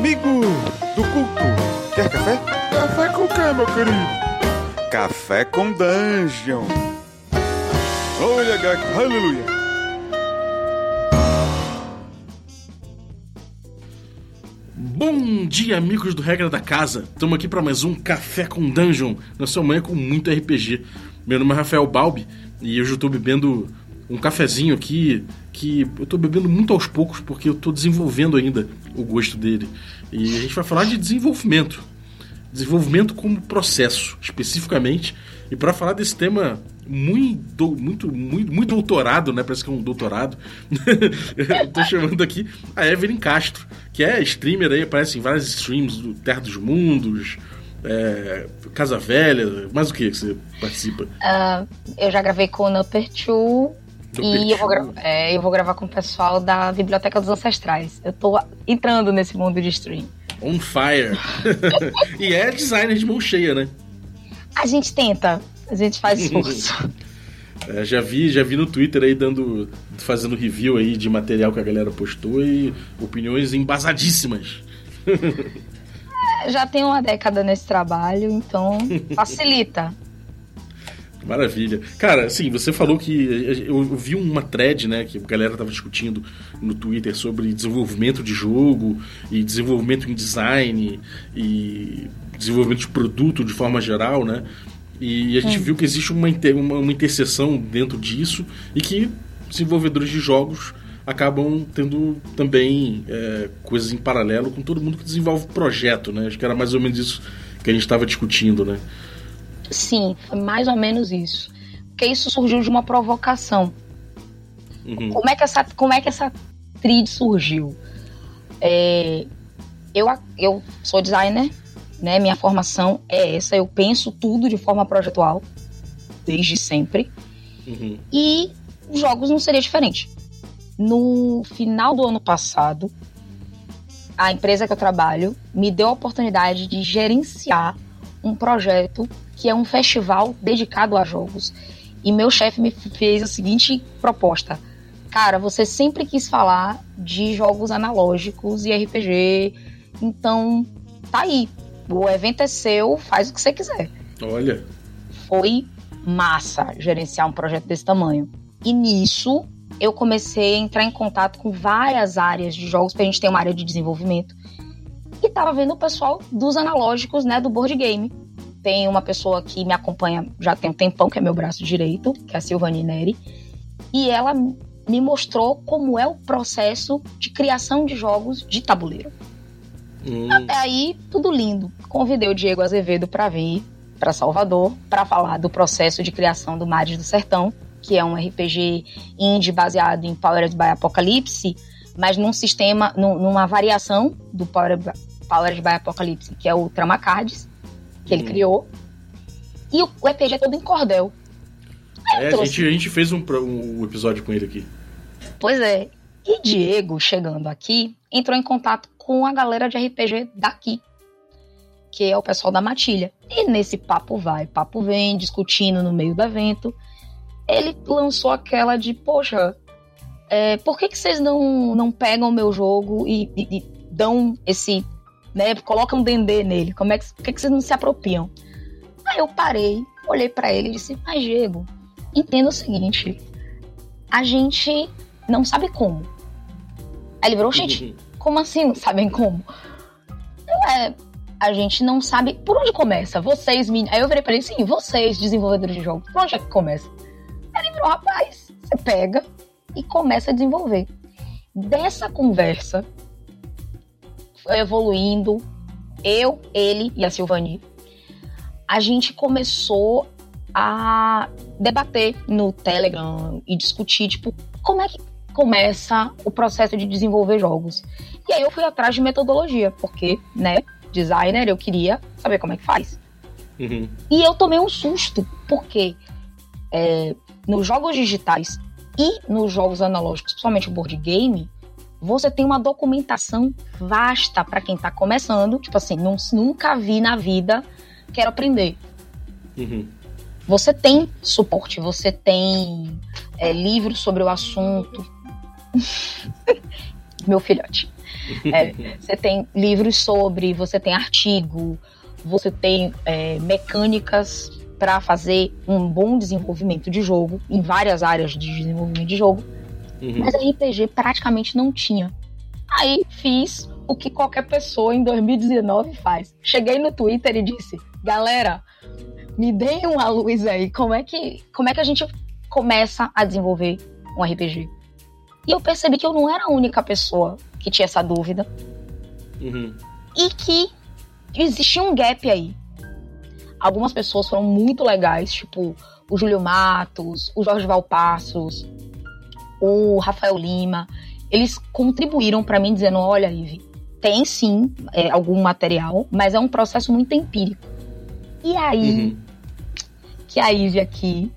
Amigo do culto, quer café? Café com quê, meu querido? Café com Dungeon. Olha, gato, aleluia. Bom dia, amigos do Regra da Casa. Estamos aqui para mais um Café com Dungeon, na sua manhã com muito RPG. Meu nome é Rafael Balbi e hoje eu estou bebendo um cafezinho aqui que eu estou bebendo muito aos poucos porque eu estou desenvolvendo ainda o gosto dele. E a gente vai falar de desenvolvimento. Desenvolvimento como processo, especificamente. E para falar desse tema muito, muito, muito, muito doutorado, né? Parece que é um doutorado. eu tô chamando aqui a Evelyn Castro, que é streamer aí, aparece em várias streams do Terra dos Mundos, é, Casa Velha, mais o que você participa? Uh, eu já gravei com o Number 2 e eu vou, é, eu vou gravar com o pessoal da Biblioteca dos Ancestrais. Eu tô entrando nesse mundo de stream. On fire! e é designer de mão cheia, né? A gente tenta, a gente faz esforço. É, já vi, já vi no Twitter aí dando, fazendo review aí de material que a galera postou e opiniões embasadíssimas. É, já tem uma década nesse trabalho, então facilita. Maravilha. Cara, assim, você falou que eu vi uma thread, né, que a galera tava discutindo no Twitter sobre desenvolvimento de jogo e desenvolvimento em design e desenvolvimento de produto de forma geral, né? E a gente é. viu que existe uma, inter, uma, uma interseção dentro disso e que desenvolvedores de jogos acabam tendo também é, coisas em paralelo com todo mundo que desenvolve projeto, né? Acho que era mais ou menos isso que a gente estava discutindo, né? Sim, foi mais ou menos isso. Porque isso surgiu de uma provocação. Uhum. Como, é que essa, como é que essa trid surgiu? É, eu, eu sou designer, né? Minha formação é essa. Eu penso tudo de forma projetual, desde sempre. Uhum. E jogos não seria diferente. No final do ano passado, a empresa que eu trabalho me deu a oportunidade de gerenciar um projeto que é um festival dedicado a jogos. E meu chefe me fez a seguinte proposta: Cara, você sempre quis falar de jogos analógicos e RPG, então tá aí. O evento é seu, faz o que você quiser. Olha. Foi massa gerenciar um projeto desse tamanho. E nisso eu comecei a entrar em contato com várias áreas de jogos, porque a gente tem uma área de desenvolvimento. E tava vendo o pessoal dos analógicos, né, do board game. Tem uma pessoa que me acompanha já tem um tempão, que é meu braço direito, que é a Silvani Neri. E ela me mostrou como é o processo de criação de jogos de tabuleiro. Hum. Até aí, tudo lindo. Convidei o Diego Azevedo para vir para Salvador para falar do processo de criação do Mares do Sertão, que é um RPG indie baseado em Powered by Apocalypse, mas num sistema, num, numa variação do Powered by, Powered by Apocalypse, que é o Trama Cards, que ele hum. criou. E o RPG é todo em cordel. É, a gente, a gente fez um, um episódio com ele aqui. Pois é. E Diego, chegando aqui, entrou em contato com a galera de RPG daqui, que é o pessoal da Matilha. E nesse papo vai, papo vem, discutindo no meio do evento, ele lançou aquela de, poxa, é, por que, que vocês não, não pegam o meu jogo e, e, e dão esse né? Coloca um dendê nele. Como é que, por que, que vocês não se apropriam? Aí eu parei, olhei para ele e disse: Mas Diego, entenda o seguinte: a gente não sabe como. Aí ele virou: Gente, como assim não sabem como? É, a gente não sabe por onde começa. Vocês, meninos. Aí eu virei pra ele: Sim, vocês, desenvolvedores de jogos, por onde é que começa? Aí ele virou: Rapaz, você pega e começa a desenvolver. Dessa conversa, evoluindo, eu, ele e a Silvani, a gente começou a debater no Telegram e discutir, tipo, como é que começa o processo de desenvolver jogos. E aí eu fui atrás de metodologia, porque, né, designer, eu queria saber como é que faz. Uhum. E eu tomei um susto, porque é, nos jogos digitais e nos jogos analógicos, principalmente o board game, você tem uma documentação vasta para quem está começando. Tipo assim, não, nunca vi na vida, quero aprender. Uhum. Você tem suporte, você tem é, livros sobre o assunto. Meu filhote. É, você tem livros sobre, você tem artigo, você tem é, mecânicas para fazer um bom desenvolvimento de jogo em várias áreas de desenvolvimento de jogo. Uhum. Mas RPG praticamente não tinha. Aí fiz o que qualquer pessoa em 2019 faz. Cheguei no Twitter e disse: "Galera, me deem uma luz aí. Como é que como é que a gente começa a desenvolver um RPG?" E eu percebi que eu não era a única pessoa que tinha essa dúvida. Uhum. E que existia um gap aí. Algumas pessoas foram muito legais, tipo o Júlio Matos, o Jorge Valpassos, o Rafael Lima. Eles contribuíram para mim dizendo: olha, Ive, tem sim é, algum material, mas é um processo muito empírico. E aí, uhum. que a Ive aqui.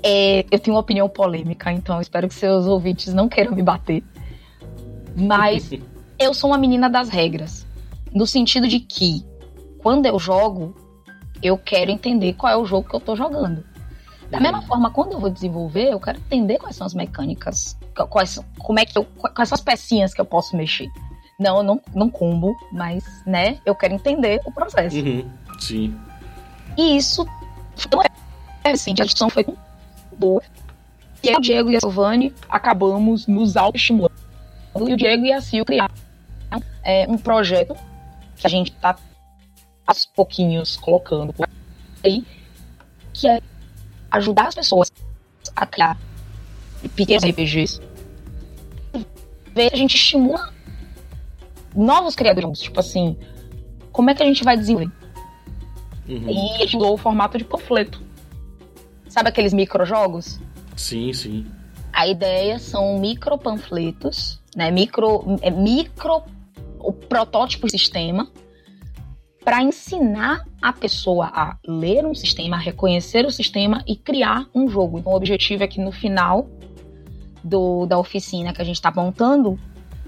É, eu tenho uma opinião polêmica, então espero que seus ouvintes não queiram me bater. Mas eu sou uma menina das regras. No sentido de que, quando eu jogo, eu quero entender qual é o jogo que eu tô jogando. Da mesma forma, quando eu vou desenvolver, eu quero entender quais são as mecânicas, quais, como é que eu, quais são as pecinhas que eu posso mexer. Não, eu não, não combo, mas, né, eu quero entender o processo. Uhum, sim. E isso foi assim, a discussão foi boa. E aí o Diego e a Silvane acabamos nos autoestimulando. E o Diego e a Sil criaram é, um projeto que a gente tá aos pouquinhos colocando aí, que é ajudar as pessoas a criar pequenos RPGs. A gente estimula novos criadores, tipo assim, como é que a gente vai desenvolver? Uhum. E a gente usou o formato de panfleto. Sabe aqueles microjogos? Sim, sim. A ideia são micro panfletos, né? Micro, é micro o protótipo do sistema para ensinar a pessoa a ler um sistema, a reconhecer o sistema e criar um jogo. Então, o objetivo é que no final do, da oficina que a gente está montando,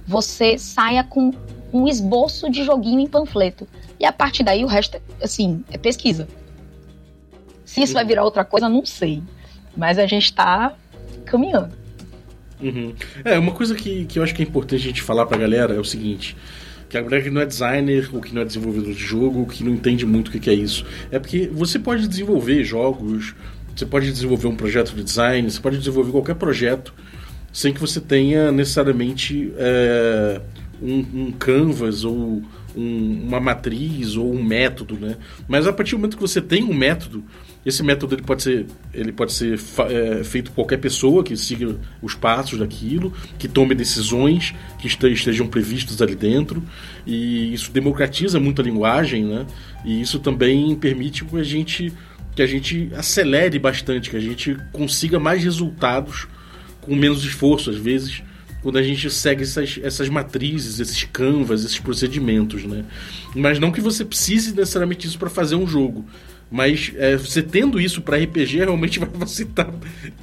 você saia com um esboço de joguinho em panfleto. E a partir daí, o resto, é, assim, é pesquisa. Se isso vai virar outra coisa, não sei. Mas a gente está caminhando. Uhum. É, uma coisa que, que eu acho que é importante a gente falar pra galera é o seguinte: que a galera que não é designer, ou que não é desenvolvedor de jogo, que não entende muito o que é isso. É porque você pode desenvolver jogos, você pode desenvolver um projeto de design, você pode desenvolver qualquer projeto sem que você tenha necessariamente é, um, um canvas ou um, uma matriz ou um método, né? Mas a partir do momento que você tem um método, esse método ele pode ser, ele pode ser é, feito por qualquer pessoa que siga os passos daquilo, que tome decisões que estejam previstas ali dentro, e isso democratiza muito a linguagem, né? E isso também permite que a gente que a gente acelere bastante, que a gente consiga mais resultados com menos esforço às vezes quando a gente segue essas, essas matrizes, esses canvas, esses procedimentos, né? Mas não que você precise necessariamente isso para fazer um jogo. Mas é, você tendo isso para RPG realmente vai facilitar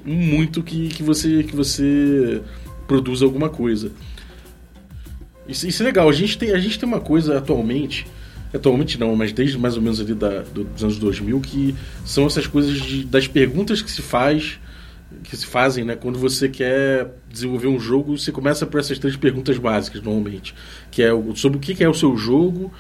muito que, que, você, que você produza alguma coisa. Isso, isso, é legal. A gente, tem, a gente tem uma coisa atualmente, atualmente não, mas desde mais ou menos ali da, dos anos 2000, que são essas coisas de, das perguntas que se faz que se fazem, né? Quando você quer desenvolver um jogo, você começa por essas três perguntas básicas, normalmente. Que é sobre o que é o seu jogo,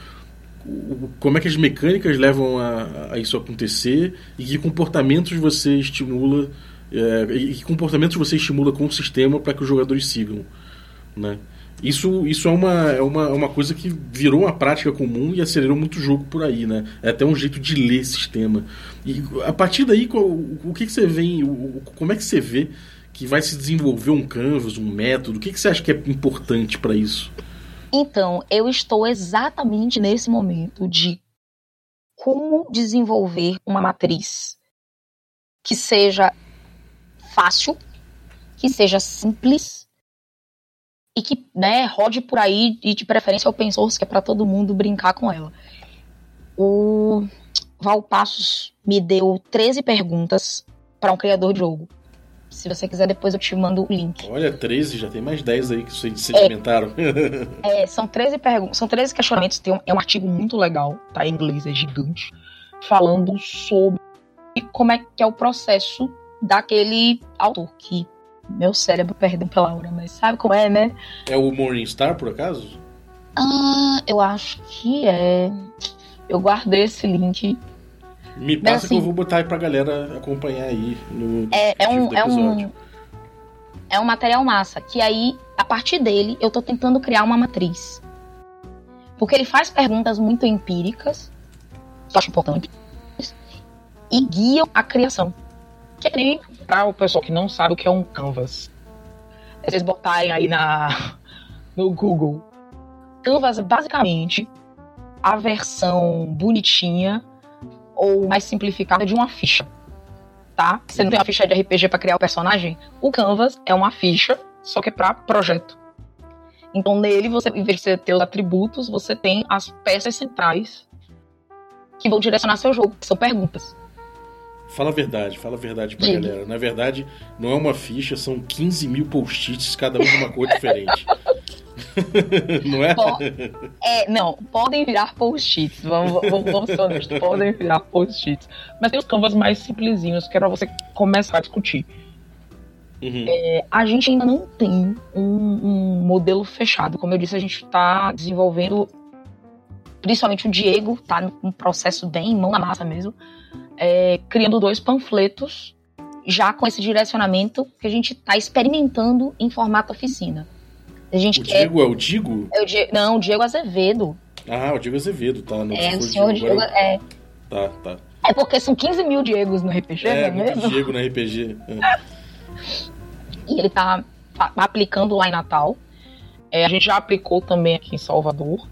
como é que as mecânicas levam a, a isso acontecer e que comportamentos você estimula é, e que comportamentos você estimula com o sistema para que os jogadores sigam, né? Isso, isso é, uma, é uma, é uma coisa que virou uma prática comum e acelerou muito o jogo por aí, né? É até um jeito de ler sistema. E a partir daí, o, o que, que você vê, como é que você vê que vai se desenvolver um canvas, um método? O que, que você acha que é importante para isso? Então, eu estou exatamente nesse momento de como desenvolver uma matriz que seja fácil, que seja simples e que né, rode por aí e de preferência open source, que é para todo mundo brincar com ela. O Valpassos me deu 13 perguntas para um criador de jogo. Se você quiser, depois eu te mando o link. Olha, 13, já tem mais 10 aí que vocês sedimentaram. É, é, são 13 perguntas, são 13 questionamentos. Tem um, é um artigo muito legal, tá? Em inglês, é gigante, falando sobre como é que é o processo daquele autor que Meu cérebro, perdão pela hora, mas sabe como é, né? É o Morningstar, por acaso? Ah, eu acho que é. Eu guardei esse link. Me passa assim, que eu vou botar aí pra galera acompanhar aí no é, é um, é um É um material massa, que aí, a partir dele, eu tô tentando criar uma matriz. Porque ele faz perguntas muito empíricas, que eu acho importante, e guiam a criação. Que nem para o pessoal que não sabe o que é um canvas. Vocês botarem aí na, no Google. Canvas é basicamente a versão bonitinha ou mais simplificada de uma ficha. Tá? Você não tem uma ficha de RPG para criar o personagem? O Canvas é uma ficha, só que é para projeto. Então nele, você, em vez de você ter os atributos, você tem as peças centrais que vão direcionar seu jogo, que são perguntas. Fala a verdade, fala a verdade pra Diga. galera. Na verdade, não é uma ficha, são 15 mil post-its, cada um de uma cor diferente. não é? é? Não, podem virar post-its. Vamos, vamos, vamos ser honestos, podem virar post-its. Mas tem os canvas mais simplesinhos, que era você começar a discutir. Uhum. É, a gente ainda não tem um, um, modelo fechado. Como eu disse, a gente está desenvolvendo, principalmente o Diego, está num processo bem mão na massa mesmo, é, criando dois panfletos, já com esse direcionamento que a gente está experimentando em formato oficina. A gente o quer... Diego é o Digo? É o Diego... Não, o Diego Azevedo. Ah, o Diego Azevedo, tá. No é, o senhor Diego, Diego é... Tá, tá. É porque são 15 mil Diegos no RPG, é, não é mesmo? Diego no RPG. É. e ele tá, tá, aplicando lá em Natal. É, a gente já aplicou também aqui em Salvador.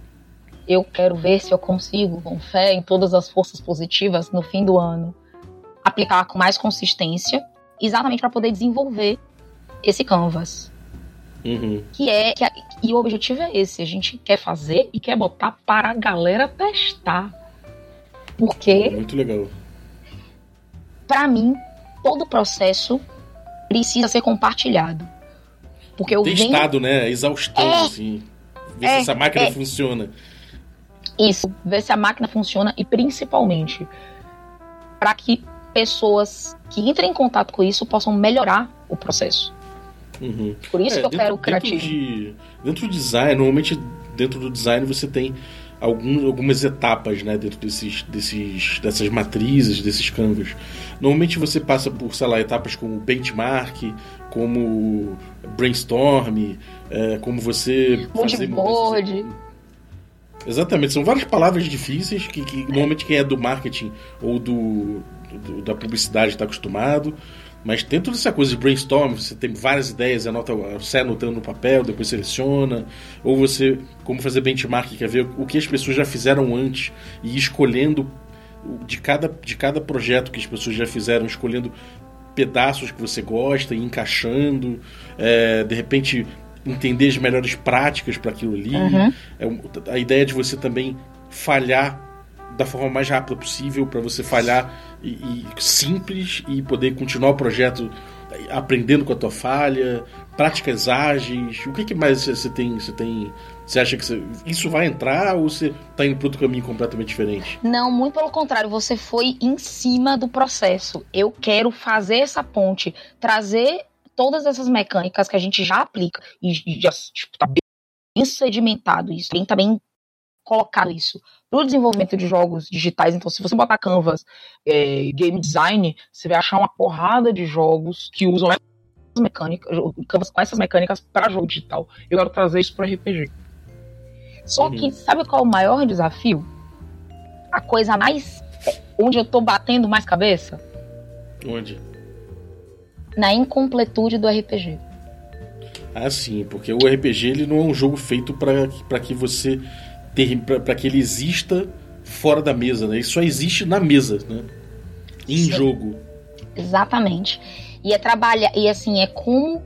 Eu quero ver se eu consigo, com fé em todas as forças positivas, no fim do ano, aplicar com mais consistência, exatamente para poder desenvolver esse canvas. Uhum. Que é que a, e o objetivo é esse, a gente quer fazer e quer botar para a galera testar. Porque muito legal. Para mim, todo o processo precisa ser compartilhado. Porque eu Testado, venho... né? Exaustão, é, assim. Ver é, se essa máquina é. funciona. Isso, ver se a máquina funciona e principalmente para que pessoas que entrem em contato com isso possam melhorar o processo. Uhum. Por isso é, que eu dentro, quero o criativo. Dentro, de, dentro do design, normalmente dentro do design você tem algum, algumas etapas né, dentro desses, desses, dessas matrizes, desses canvas. Normalmente você passa por, sei lá, etapas como benchmark, como brainstorm, é, como você fazer board. Exatamente, são várias palavras difíceis que, que normalmente quem é do marketing ou do, do da publicidade está acostumado. Mas dentro dessa coisa de brainstorm, você tem várias ideias, anota, sai anotando no papel, depois seleciona. Ou você, como fazer benchmark, quer ver o que as pessoas já fizeram antes e escolhendo de cada, de cada projeto que as pessoas já fizeram, escolhendo pedaços que você gosta e encaixando. É, de repente, entender as melhores práticas para aquilo ali. Uhum. É, a ideia de você também falhar da forma mais rápida possível para você falhar e, e, simples e poder continuar o projeto aprendendo com a tua falha, práticas ágeis. O que, que mais você tem? Você tem? Você acha que isso vai entrar ou você está indo para outro caminho completamente diferente? Não, muito pelo contrário. Você foi em cima do processo. Eu quero fazer essa ponte, trazer todas essas mecânicas que a gente já aplica e já tipo, tá bem sedimentado isso, bem, tá bem colocado isso para o desenvolvimento de jogos digitais. Então, se você botar Canvas, é, game design, você vai achar uma porrada de jogos que usam essas mecânicas, Canvas com essas mecânicas para jogo digital. Eu quero trazer isso para RPG. Só uhum. que sabe qual é o maior desafio? A coisa mais onde eu tô batendo mais cabeça? Onde? Na incompletude do RPG. Ah, sim, porque o RPG ele não é um jogo feito para que você para que ele exista fora da mesa, né? Ele só existe na mesa, né? Em Sim. jogo. Exatamente. E é trabalhar, e assim, é como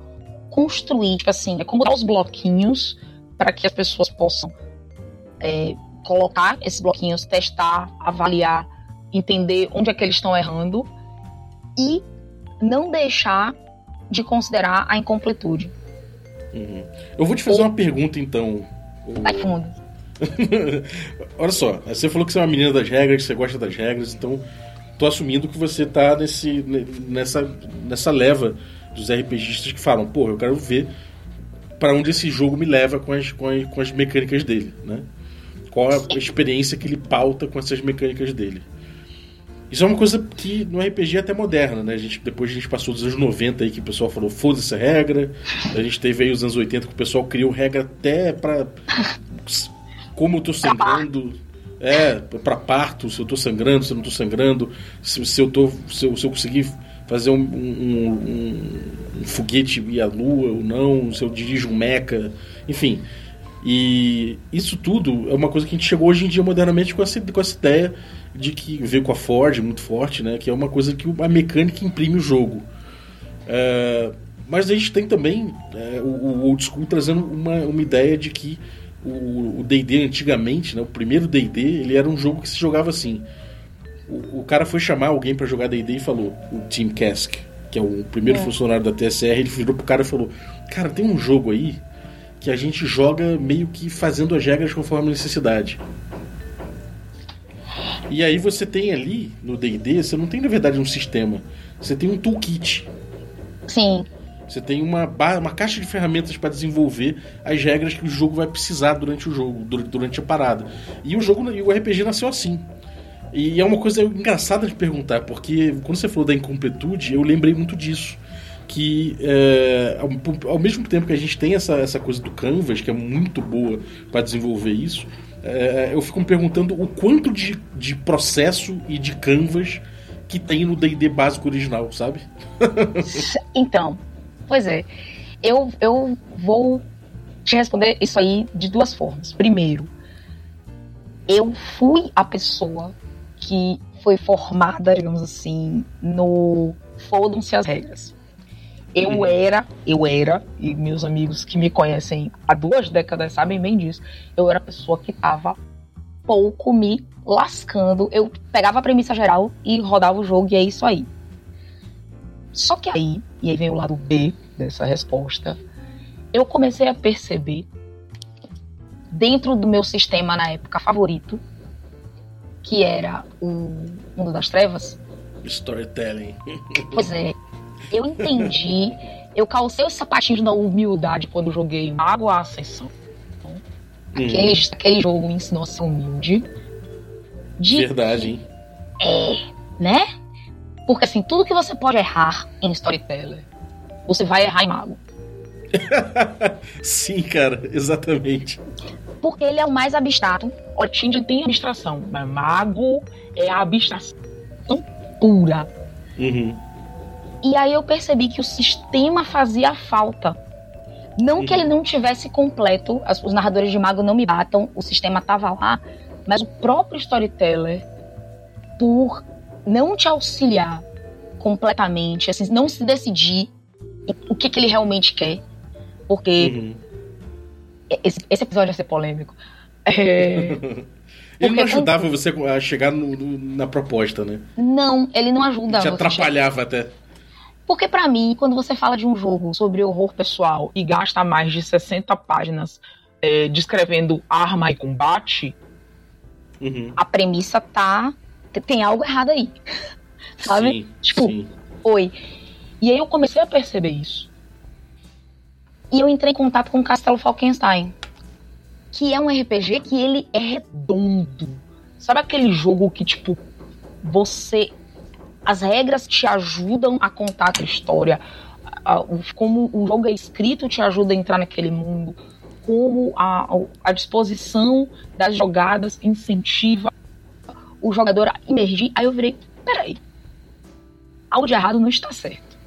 construir, tipo assim, é como dar os bloquinhos para que as pessoas possam é, colocar esses bloquinhos, testar, avaliar, entender onde é que eles estão errando e não deixar de considerar a incompletude. Uhum. Eu vou te fazer Ou... uma pergunta então. Vai fundo. Olha só, você falou que você é uma menina das regras, que você gosta das regras, então tô assumindo que você tá nesse, nessa, nessa leva dos RPGistas que falam, pô, eu quero ver para onde esse jogo me leva com as, com as, com as mecânicas dele, né? Qual a experiência que ele pauta com essas mecânicas dele. Isso é uma coisa que no RPG é até moderna, né? A gente, depois a gente passou dos anos 90 aí que o pessoal falou, foda-se a regra. A gente teve aí os anos 80 que o pessoal criou regra até pra. Como eu tô sangrando. É, pra parto, se eu tô sangrando, se eu não tô sangrando, se, se eu tô. Se eu, se eu conseguir fazer um, um, um, um foguete ir à lua ou não, se eu dirijo um mecha, enfim. E isso tudo é uma coisa que a gente chegou hoje em dia modernamente com essa, com essa ideia de que veio com a Ford muito forte, né? Que é uma coisa que a mecânica imprime o jogo. É, mas a gente tem também é, o, o, old school trazendo uma, uma ideia de que o D&D antigamente, né, o primeiro D&D, ele era um jogo que se jogava assim. O, o cara foi chamar alguém para jogar D&D e falou, o Tim Kask, que é o primeiro é. funcionário da TSR, ele virou pro cara e falou: "Cara, tem um jogo aí que a gente joga meio que fazendo as regras conforme a necessidade. E aí você tem ali no D&D, você não tem na verdade um sistema, você tem um toolkit. Sim. Você tem uma, uma caixa de ferramentas para desenvolver as regras que o jogo vai precisar durante o jogo, durante a parada. E o jogo e o RPG nasceu assim. E é uma coisa engraçada de perguntar, porque quando você falou da incompletude, eu lembrei muito disso que é, ao, ao, mesmo tempo que a gente tem essa, essa coisa do Canvas, que é muito boa para desenvolver isso, é, eu fico me perguntando o quanto de, de processo e de Canvas que tem no D&D básico original, sabe? então, pois é. Eu, eu vou te responder isso aí de duas formas. Primeiro, eu fui a pessoa que foi formada, digamos assim, no fodam-se as regras. Eu uhum. era, eu era, e meus amigos que me conhecem há duas décadas sabem bem disso, eu era a pessoa que tava pouco me lascando. Eu pegava a premissa geral e rodava o jogo, e é isso aí. Só que aí, e aí vem o lado B dessa resposta, eu comecei a perceber, dentro do meu sistema na época favorito, que era o Mundo das Trevas. Storytelling. Pois é, eu entendi. Eu calcei os sapatinhos da humildade quando joguei Mago à Ascensão. Então, hum. aquele, aquele jogo me ensinou a ser humilde. De Verdade, hein? É, né? Porque assim, tudo que você pode errar em Storyteller, você vai errar em Mago. Sim, cara, exatamente. Porque ele é o mais abstrato. O Tinder tem abstração, mas Mago é a abstração pura. Uhum. E aí eu percebi que o sistema fazia falta. Não que ele não tivesse completo, as, os narradores de mago não me batam, o sistema tava lá, mas o próprio storyteller, por não te auxiliar completamente, assim, não se decidir o que, que ele realmente quer, porque uhum. esse, esse, episódio vai ser polêmico. É, ele não ajudava quando... você a chegar no, no, na proposta, né? Não, ele não ajuda. Te atrapalhava até. Porque para mim, quando você fala de um jogo sobre horror pessoal e gasta mais de 60 páginas é, descrevendo arma e combate, uhum. a premissa tá. Tem algo errado aí. Sabe? Sim, tipo, sim. oi. E aí eu comecei a perceber isso. E eu entrei em contato com Castelo Falkenstein. Que é um RPG que ele é redondo. Sabe aquele jogo que, tipo, você as regras te ajudam a contar a história. Como o jogo é escrito te ajuda a entrar naquele mundo. Como a, a disposição das jogadas incentiva o jogador a emergir. Aí eu virei, peraí, algo de errado não está certo.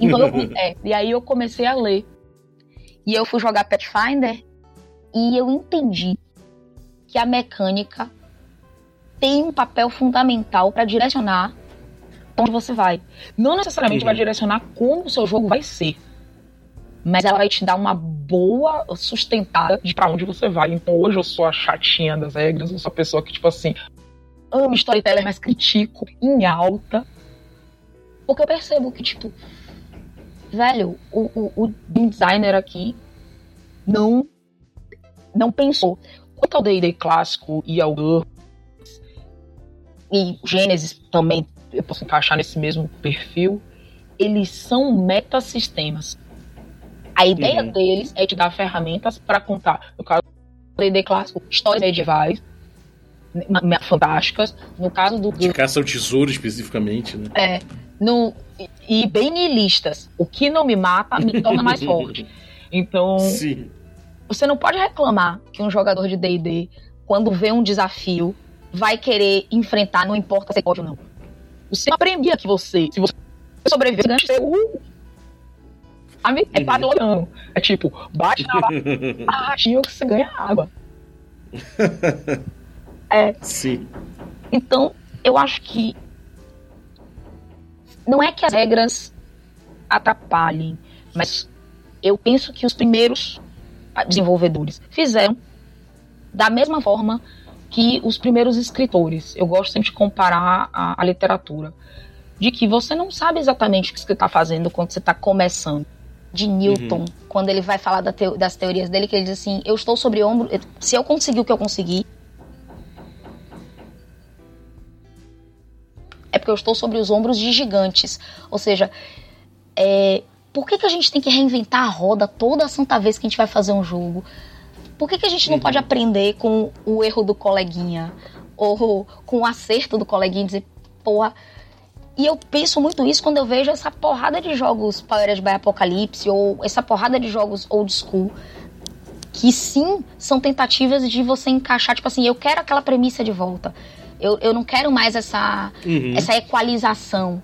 Então eu, é, e aí eu comecei a ler. E eu fui jogar Pathfinder e eu entendi que a mecânica tem um papel fundamental para direcionar onde você vai. Não necessariamente uhum. vai direcionar como o seu jogo vai ser, mas ela vai te dar uma boa sustentada de para onde você vai. Então hoje eu sou a chatinha das regras, eu sou a pessoa que, tipo assim, amo storyteller, mas critico em alta. Porque eu percebo que, tipo, velho, o, o, o designer aqui não não pensou. Quanto ao D&D clássico e ao e Gênesis também eu posso encaixar nesse mesmo perfil. eles são metasistemas. A ideia Uhum. deles é te dar ferramentas para contar, no caso do D&D clássico, histórias medievais fantásticas. No caso do, De caça ao tesouro especificamente, né? é, no, e, bem nihilistas. O que não me mata me torna mais forte. Então, Sim. você não pode reclamar que um jogador de D&D, quando vê um desafio, vai querer enfrentar, não importa se pode ou não. Você aprendia que você, se você sobreviver, ganha você, uh, sabe? É padrão. É tipo, bate na barraginha que você ganha água. Sim. Então, eu acho que não é que as regras atrapalhem, mas eu penso que os primeiros desenvolvedores fizeram da mesma forma que os primeiros escritores. Eu gosto sempre de comparar a, a literatura. De que você não sabe exatamente o que você está fazendo quando você está começando. De Newton, quando ele vai falar da teo- das teorias dele, que ele diz assim: Eu estou sobre ombro. Se eu conseguir o que eu consegui, é porque eu estou sobre os ombros de gigantes. Ou seja, é, por que, que a gente tem que reinventar a roda toda a santa vez que a gente vai fazer um jogo? Por que, que a gente não pode aprender com o erro do coleguinha? Ou com o acerto do coleguinha e dizer, porra. E eu penso muito isso quando eu vejo essa porrada de jogos Powered by Apocalipse ou essa porrada de jogos old school que sim são tentativas de você encaixar, tipo assim, eu quero aquela premissa de volta. Eu, eu não quero mais essa, Uhum. essa equalização.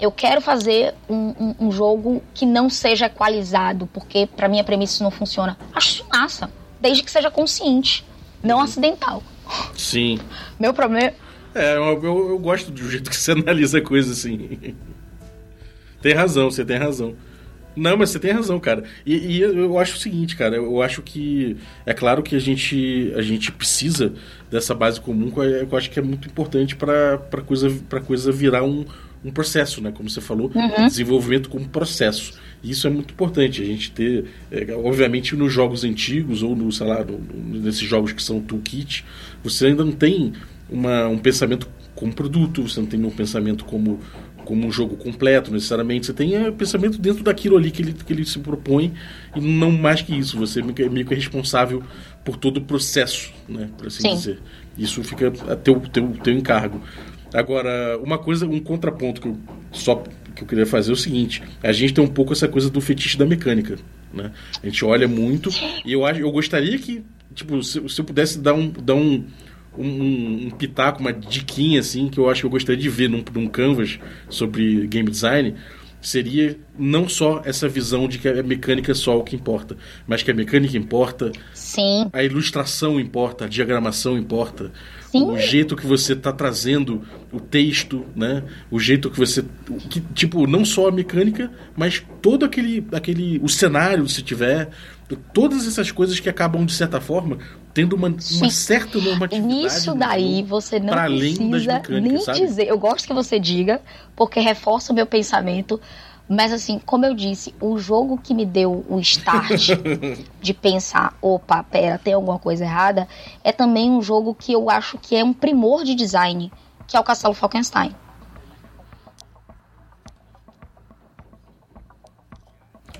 Eu quero fazer um, um- um jogo que não seja equalizado, porque pra mim a premissa isso não funciona. Acho isso massa, desde que seja consciente, não acidental. Sim. Meu problema. É, eu, eu, eu gosto do jeito que você analisa a coisa assim. tem razão, você tem razão. Não, mas você tem razão, cara. E, e eu acho o seguinte, cara, eu acho que é claro que a gente a gente precisa dessa base comum, que eu acho que é muito importante para coisa para coisa virar um, um processo, né? Como você falou, desenvolvimento como processo. E isso é muito importante, a gente ter, é, obviamente, nos jogos antigos ou no, sei lá, no- nesses jogos que são toolkit, você ainda não tem uma, um pensamento como produto, você não tem um pensamento como, como um jogo completo, necessariamente. Você tem é, pensamento dentro daquilo ali que ele, que ele se propõe e não mais que isso. Você é meio que- é responsável por todo o processo, né? Por assim Sim. dizer. Isso fica a teu, teu, teu encargo. Agora, uma coisa, um contraponto que eu só que eu queria fazer é o seguinte: a gente tem um pouco essa coisa do fetiche da mecânica, né? A gente olha muito e eu acho, eu gostaria que, tipo, se, se eu pudesse dar um, dar um, um, um pitaco, uma diquinha assim, que eu acho que eu gostaria de ver num, num canvas sobre game design, seria não só essa visão de que a mecânica é só o que importa, mas que a mecânica importa, Sim, a ilustração importa, a diagramação importa, Sim. o jeito que você está trazendo o texto, né? O jeito que você, que, tipo, não só a mecânica, mas todo aquele, aquele, o cenário se tiver, todas essas coisas que acabam de certa forma tendo uma, uma certa normatividade. nisso daí jogo, você não precisa nem sabe? dizer. Eu gosto que você diga, porque reforça o meu pensamento. Mas assim, como eu disse, o jogo que me deu o start de pensar, opa, pera, tem alguma coisa errada, é também um jogo que eu acho que é um primor de design, que é o Castelo Falkenstein.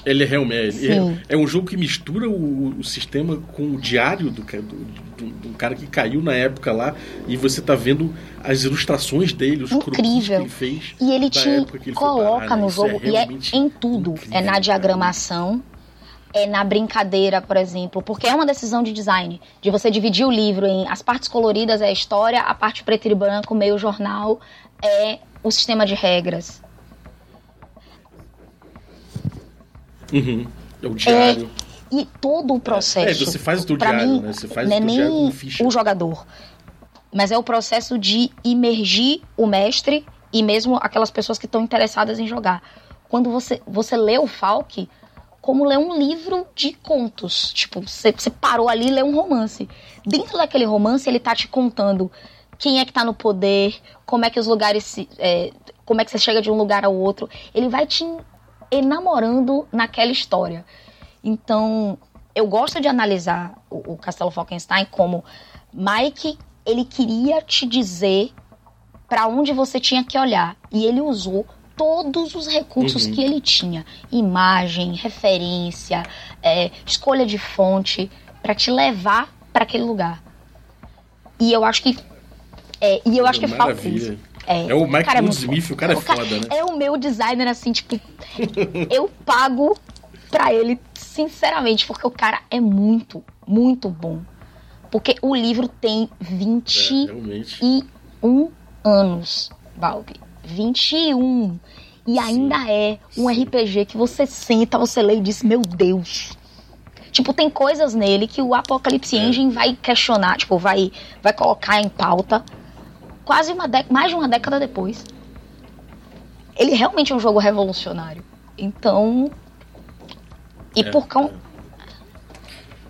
Ele é realmente Sim. é, é um jogo que mistura o, o sistema com o diário do, do, do- do cara que caiu na época lá e você tá vendo as ilustrações dele, os croquis que Incrível. ele fez. E ele te ele coloca parar, no Isso jogo, e é em tudo. incrível, é na diagramação, é na brincadeira, por exemplo, porque é uma decisão de design, de você dividir o livro em as partes coloridas é a história, a parte preto e branco, meio jornal, é o sistema de regras. Uhum. É o diário. E todo o processo. É, você faz o diário, mim, né? Você faz não é nem o jogador, mas é o processo de imergir o mestre e mesmo aquelas pessoas que estão interessadas em jogar. Quando você, você lê o Falk, como ler um livro de contos. Tipo, você, você parou ali e lê um romance. Dentro daquele romance, ele tá te contando quem é que tá no poder, como é que os lugares se. é, como é que você chega de um lugar ao outro. Ele vai te enamorando naquela história. Então, eu gosto de analisar o, o Castelo Falkenstein como Mike, ele queria te dizer para onde você tinha que olhar. E ele usou todos os recursos Uhum. que ele tinha: imagem, referência, é, escolha de fonte, pra te levar pra aquele lugar. E eu acho que. é, e eu acho que falta Maravilha. isso. É, É o cara é bom. o cara é O cara- foda, né? É o meu designer, assim, tipo, eu pago pra ele, sinceramente, porque o cara é muito, muito bom. Porque o livro tem É, 21 realmente. anos, Balbi. 21. E ainda é um RPG que você senta, você lê e diz, meu Deus. Tipo, tem coisas nele que o Apocalypse É. Engine vai questionar, tipo, vai, vai colocar em pauta quase uma mais de uma década depois. Ele realmente é um jogo revolucionário. Então. E É, por causa.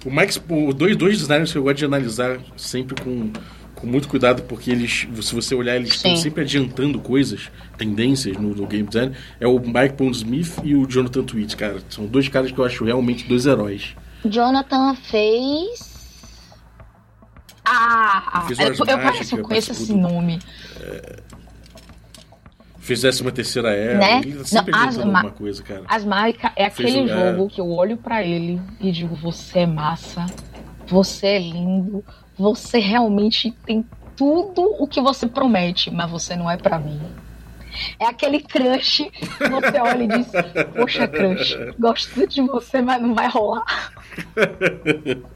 O Mike, o dois, dois designers que eu gosto de analisar sempre com, com muito cuidado, porque eles, se você olhar, eles estão sempre adiantando coisas, tendências no, no game design. É o Mike Pondsmith e o Jonathan Tweet, cara. São dois caras que eu acho realmente dois heróis. Jonathan fez. Ah, Fez eu, eu, conheço, eu conheço esse participou do- nome. Fizesse uma terceira era. Né? Ele sempre Não, alguma coisa, cara. Asmárica é Fez aquele o- é. jogo que eu olho pra ele e digo: você é massa, você é lindo, você realmente tem tudo o que você promete, mas você não é pra mim. É aquele crush que você olha e diz: Poxa, crush, gosto de você, mas não vai rolar.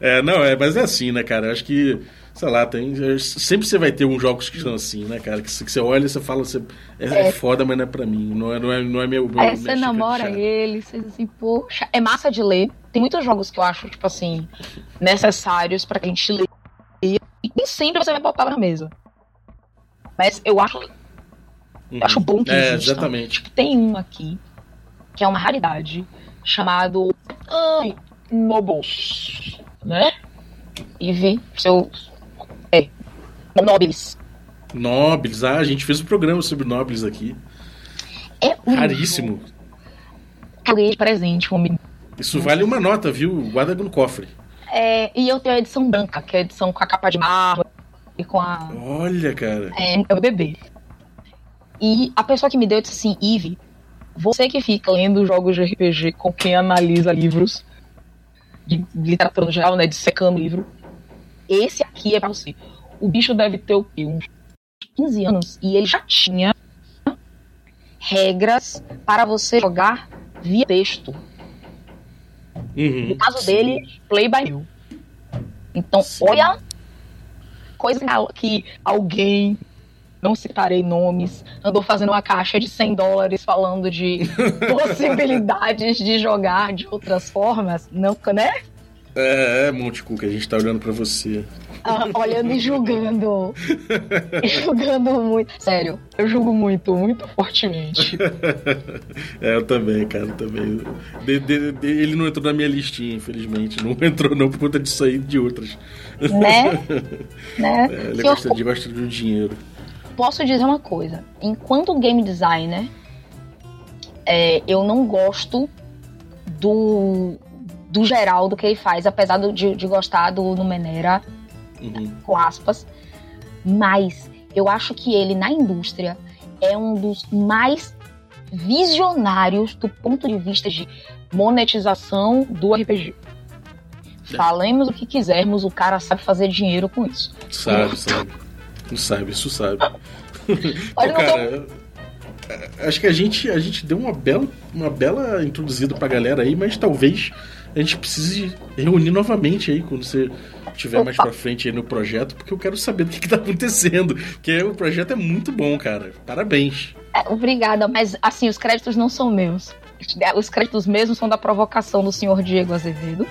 É, não, é, mas é assim, né, cara? Eu acho que, sei lá, tem. Sempre você vai ter uns jogos que são assim, né, cara? Que, você- que você olha e você fala, você, é, é É. foda, mas não é pra mim. Não é, não é, não é meu. meu minha você namora chá. ele, você diz assim, poxa, é massa de ler. Tem muitos jogos que eu acho, tipo assim, necessários pra gente ler. E nem sempre você vai botar na mesa. Mas eu acho, Uhum. eu acho bom que É, exista. exatamente. Tem um aqui, que é uma raridade, chamado Ai, Nobles, né? E vi seu. Nobles. Nobles, ah, a gente fez um programa sobre Nobles aqui. É um Raríssimo. ganhei de presente, amigo. Isso vale uma nota, viu? Guarda no cofre. É, e eu tenho a edição branca, que é a edição com a capa de mármore e com a. Olha, cara. É, é o bebê. E a pessoa que me deu disse assim: Ive, você que fica lendo jogos de RPG com quem analisa livros, de literatura no geral, né? Dissecando livro, esse aqui é pra você. O bicho deve ter o quê? Uns 15 anos e ele já tinha regras para você jogar via texto. Uhum. No caso dele, play by you. Então, Sim. olha coisa que alguém, não citarei nomes, andou fazendo uma caixa de 100 dólares falando de possibilidades de jogar de outras formas, não, né? É, é, Monte Cook, a gente tá olhando pra você. Ah, olhando e julgando. julgando muito. Sério, eu julgo muito, muito fortemente. é, eu também, cara, eu também. De- de- de- ele não entrou na minha listinha, infelizmente. Não entrou não por conta disso aí e de outras. né? né? É, ele Se eu gosta de, gosta de dinheiro. posso dizer uma coisa. Enquanto game designer, é, eu não gosto do, do geral do que ele faz, apesar do- de, de gostar do Numenera, Uhum. com aspas. Mas eu acho que ele, na indústria, é um dos mais visionários do ponto de vista de monetização do RPG. É. Falemos o que quisermos, o cara sabe fazer dinheiro com isso. Sabe, sabe. Não sabe, isso sabe. Olha, não tô- cara, é, acho que a gente, a gente deu uma bela, uma bela introduzida pra galera aí, mas talvez a gente precise reunir novamente aí quando você estiver mais Opa. pra frente aí no projeto, porque eu quero saber do que, que tá acontecendo. Porque o projeto é muito bom, cara. Parabéns. É, obrigada, mas assim, os créditos não são meus. Os créditos mesmos são da provocação do senhor Diego Azevedo,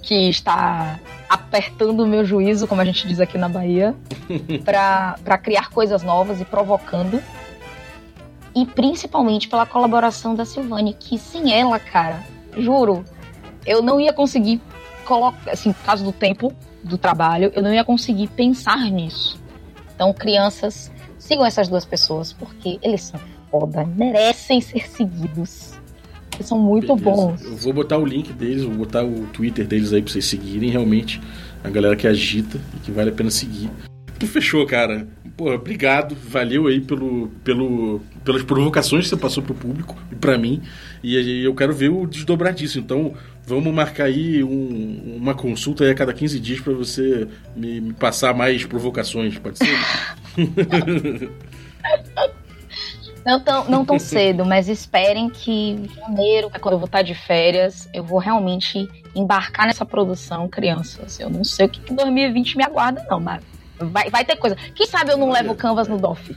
que está apertando o meu juízo, como a gente diz aqui na Bahia, para criar coisas novas e provocando. E principalmente pela colaboração da Silvane, que sem ela, cara, juro, eu não ia conseguir colocar, assim, por causa do tempo do trabalho, eu não ia conseguir pensar nisso. Então, crianças, sigam essas duas pessoas, porque eles são foda, merecem ser seguidos. Eles são muito Beleza. bons. Eu vou botar o link deles, vou botar o Twitter deles aí pra vocês seguirem. Realmente, a galera que agita e que vale a pena seguir. Fechou, cara. Pô, obrigado, valeu aí pelo, pelo, pelas provocações que você passou pro público e pra mim. E eu quero ver o desdobrar disso. Então, vamos marcar aí um, uma consulta aí a cada 15 dias para você me, me, passar mais provocações, pode ser? não tão, não tão cedo, mas esperem que em janeiro, quando eu vou estar de férias, eu vou realmente embarcar nessa produção, crianças. Eu não sei o que, que 2020 me aguarda, não, mas vai, vai ter coisa. Quem sabe eu não levo o Canvas no DOF?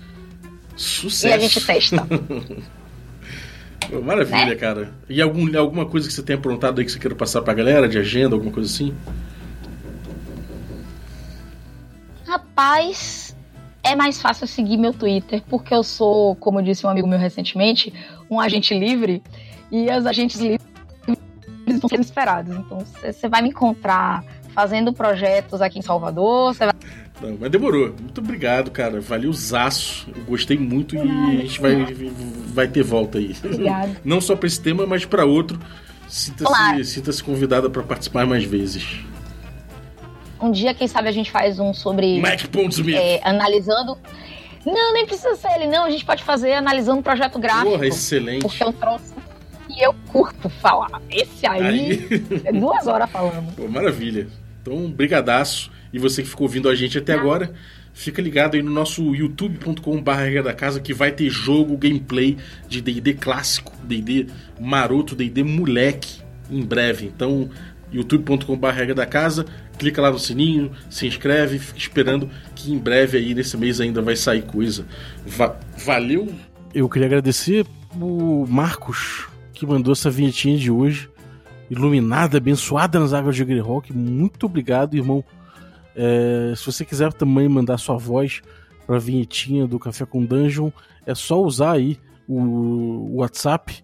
Sucesso. E a gente testa. Maravilha, né? cara. E algum, alguma coisa que você tenha aprontado aí que você queira passar pra galera, de agenda, alguma coisa assim? Rapaz, é mais fácil seguir meu Twitter, porque eu sou, como disse um amigo meu recentemente, um agente livre, e os agentes livres estão sendo esperados. Então, você vai me encontrar fazendo projetos aqui em Salvador, você vai não, mas demorou. Muito obrigado, cara. Valeu zaço. Eu gostei muito e a gente vai, vai ter volta aí. Obrigado. Não só para esse tema, mas para outro. Sinta-se claro. sinta convidada para participar mais vezes. Um dia, quem sabe, a gente faz um sobre. Mac. É, analisando. Não, nem precisa ser ele, não. A gente pode fazer analisando um projeto gráfico. Porra, excelente. Porque eu trouxe e eu curto falar. Esse aí, aí... é duas horas falando. Pô, maravilha. Então, brigadaço. E você que ficou ouvindo a gente até agora, fica ligado aí no nosso youtube.com.br da casa que vai ter jogo, gameplay de D&D clássico, D&D maroto, D&D moleque em breve. Então, youtube.com.br da casa, clica lá no sininho, se inscreve, fica esperando que em breve aí nesse mês ainda vai sair coisa. Va valeu. Eu queria agradecer o Marcos que mandou essa vinhetinha de hoje, iluminada, abençoada nas águas de Greyhawk. Muito obrigado, irmão é, se você quiser também mandar sua voz para a vinhetinha do Café com Dungeon, é só usar aí o WhatsApp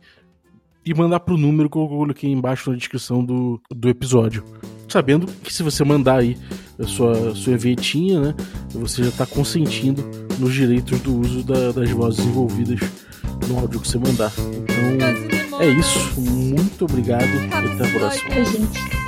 e mandar para o número que eu coloquei embaixo na descrição do, do episódio. Sabendo que se você mandar aí a sua, sua vinhetinha, né, você já está consentindo nos direitos do uso da, das vozes envolvidas no áudio que você mandar. Então é isso. Muito obrigado e até a próxima.